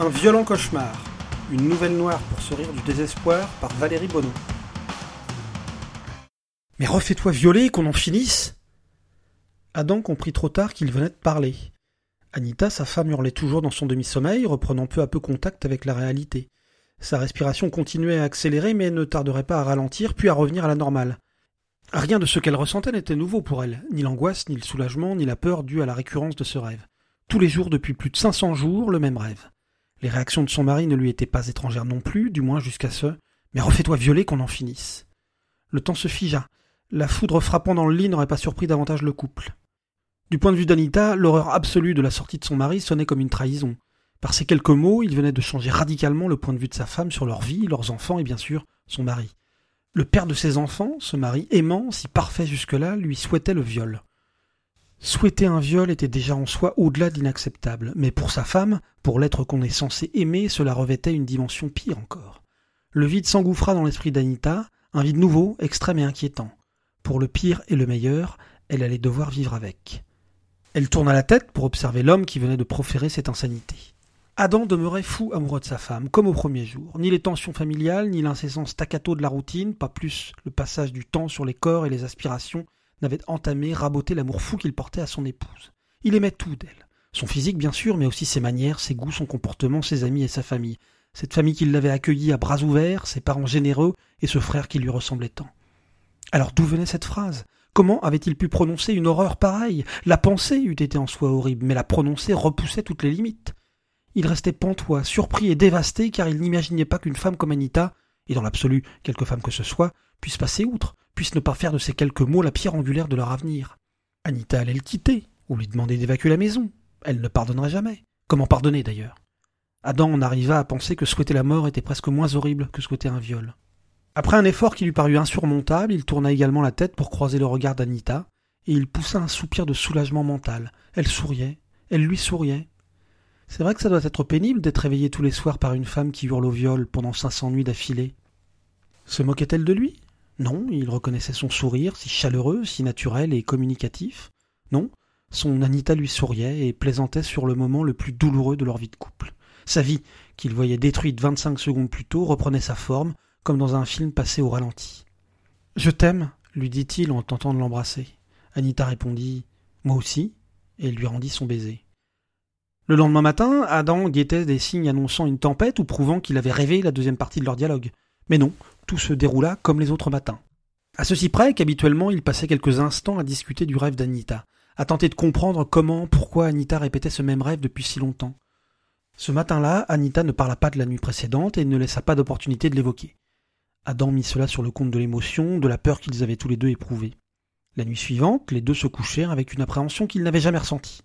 Un violent cauchemar. Une nouvelle noire pour se rire du désespoir par Valérie Bonneau. Mais refais-toi violer qu'on en finisse Adam comprit trop tard qu'il venait de parler. Anita, sa femme, hurlait toujours dans son demi-sommeil, reprenant peu à peu contact avec la réalité. Sa respiration continuait à accélérer, mais ne tarderait pas à ralentir, puis à revenir à la normale. Rien de ce qu'elle ressentait n'était nouveau pour elle, ni l'angoisse, ni le soulagement, ni la peur due à la récurrence de ce rêve. Tous les jours, depuis plus de cinq cents jours, le même rêve. Les réactions de son mari ne lui étaient pas étrangères non plus, du moins jusqu'à ce Mais refais-toi violer qu'on en finisse. Le temps se figea. La foudre frappant dans le lit n'aurait pas surpris davantage le couple. Du point de vue d'Anita, l'horreur absolue de la sortie de son mari sonnait comme une trahison. Par ces quelques mots, il venait de changer radicalement le point de vue de sa femme sur leur vie, leurs enfants et bien sûr son mari. Le père de ses enfants, ce mari aimant, si parfait jusque-là, lui souhaitait le viol. Souhaiter un viol était déjà en soi au-delà d'inacceptable, mais pour sa femme, pour l'être qu'on est censé aimer, cela revêtait une dimension pire encore. Le vide s'engouffra dans l'esprit d'Anita, un vide nouveau, extrême et inquiétant. Pour le pire et le meilleur, elle allait devoir vivre avec. Elle tourna la tête pour observer l'homme qui venait de proférer cette insanité. Adam demeurait fou amoureux de sa femme, comme au premier jour. Ni les tensions familiales, ni l'incessant staccato de la routine, pas plus le passage du temps sur les corps et les aspirations, n'avait entamé, raboté l'amour fou qu'il portait à son épouse. Il aimait tout d'elle. Son physique, bien sûr, mais aussi ses manières, ses goûts, son comportement, ses amis et sa famille. Cette famille qui l'avait accueilli à bras ouverts, ses parents généreux et ce frère qui lui ressemblait tant. Alors d'où venait cette phrase? Comment avait-il pu prononcer une horreur pareille? La pensée eût été en soi horrible, mais la prononcer repoussait toutes les limites. Il restait pantois, surpris et dévasté, car il n'imaginait pas qu'une femme comme Anita, et dans l'absolu quelque femme que ce soit, puisse passer outre, puisse ne pas faire de ces quelques mots la pierre angulaire de leur avenir. Anita allait le quitter, ou lui demander d'évacuer la maison. Elle ne pardonnerait jamais. Comment pardonner d'ailleurs? Adam en arriva à penser que souhaiter la mort était presque moins horrible que souhaiter un viol. Après un effort qui lui parut insurmontable, il tourna également la tête pour croiser le regard d'Anita, et il poussa un soupir de soulagement mental. Elle souriait, elle lui souriait. C'est vrai que ça doit être pénible d'être réveillé tous les soirs par une femme qui hurle au viol pendant cinq cents nuits d'affilée. Se moquait-elle de lui? Non, il reconnaissait son sourire, si chaleureux, si naturel et communicatif. Non, son Anita lui souriait et plaisantait sur le moment le plus douloureux de leur vie de couple. Sa vie, qu'il voyait détruite vingt-cinq secondes plus tôt, reprenait sa forme, comme dans un film passé au ralenti. Je t'aime, lui dit-il en tentant de l'embrasser. Anita répondit Moi aussi, et lui rendit son baiser. Le lendemain matin, Adam guettait des signes annonçant une tempête ou prouvant qu'il avait rêvé la deuxième partie de leur dialogue. Mais non, tout se déroula comme les autres matins. À ceci près qu'habituellement il passait quelques instants à discuter du rêve d'Anita, à tenter de comprendre comment, pourquoi Anita répétait ce même rêve depuis si longtemps. Ce matin-là, Anita ne parla pas de la nuit précédente et ne laissa pas d'opportunité de l'évoquer. Adam mit cela sur le compte de l'émotion, de la peur qu'ils avaient tous les deux éprouvée. La nuit suivante, les deux se couchèrent avec une appréhension qu'ils n'avaient jamais ressentie.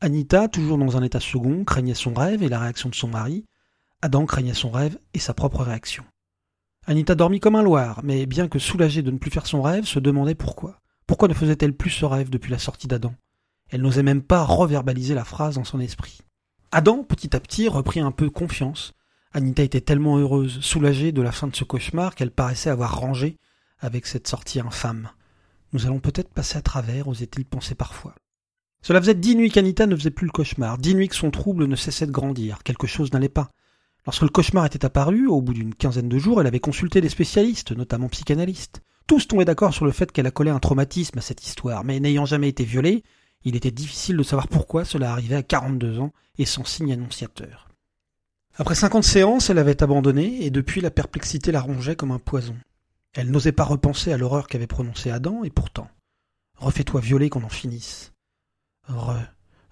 Anita, toujours dans un état second, craignait son rêve et la réaction de son mari. Adam craignait son rêve et sa propre réaction. Anita dormit comme un loir, mais bien que soulagée de ne plus faire son rêve, se demandait pourquoi. Pourquoi ne faisait-elle plus ce rêve depuis la sortie d'Adam? Elle n'osait même pas reverbaliser la phrase dans son esprit. Adam, petit à petit, reprit un peu confiance. Anita était tellement heureuse, soulagée de la fin de ce cauchemar qu'elle paraissait avoir rangé avec cette sortie infâme. Nous allons peut-être passer à travers, osait-il penser parfois. Cela faisait dix nuits qu'Anita ne faisait plus le cauchemar, dix nuits que son trouble ne cessait de grandir. Quelque chose n'allait pas. Lorsque le cauchemar était apparu, au bout d'une quinzaine de jours, elle avait consulté des spécialistes, notamment psychanalystes. Tous tombaient d'accord sur le fait qu'elle accolait un traumatisme à cette histoire, mais n'ayant jamais été violée, il était difficile de savoir pourquoi cela arrivait à 42 ans et sans signe annonciateur. Après cinquante séances, elle avait abandonné, et depuis la perplexité la rongeait comme un poison. Elle n'osait pas repenser à l'horreur qu'avait prononcée Adam, et pourtant, refais-toi violer qu'on en finisse. Re,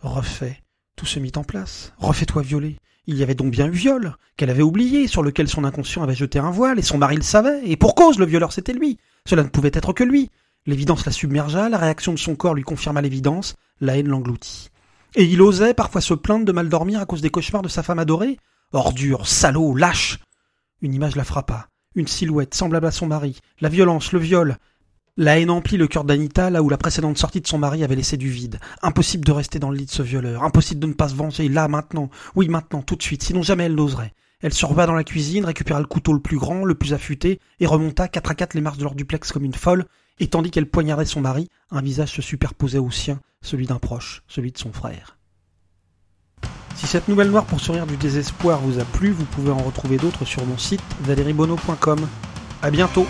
refait, tout se mit en place. Refais-toi violer. Il y avait donc bien eu viol, qu'elle avait oublié, sur lequel son inconscient avait jeté un voile, et son mari le savait, et pour cause, le violeur c'était lui. Cela ne pouvait être que lui. L'évidence la submergea, la réaction de son corps lui confirma l'évidence, la haine l'engloutit. Et il osait parfois se plaindre de mal dormir à cause des cauchemars de sa femme adorée. Ordure, salaud, lâche. Une image la frappa, une silhouette semblable à son mari, la violence, le viol, la haine emplit le cœur d'Anita là où la précédente sortie de son mari avait laissé du vide. Impossible de rester dans le lit de ce violeur. Impossible de ne pas se venger là, maintenant. Oui, maintenant, tout de suite. Sinon jamais elle n'oserait. Elle se reva dans la cuisine, récupéra le couteau le plus grand, le plus affûté, et remonta quatre à quatre les marches de leur duplex comme une folle, et tandis qu'elle poignardait son mari, un visage se superposait au sien, celui d'un proche, celui de son frère. Si cette nouvelle noire pour sourire du désespoir vous a plu, vous pouvez en retrouver d'autres sur mon site valeriebono.com. A bientôt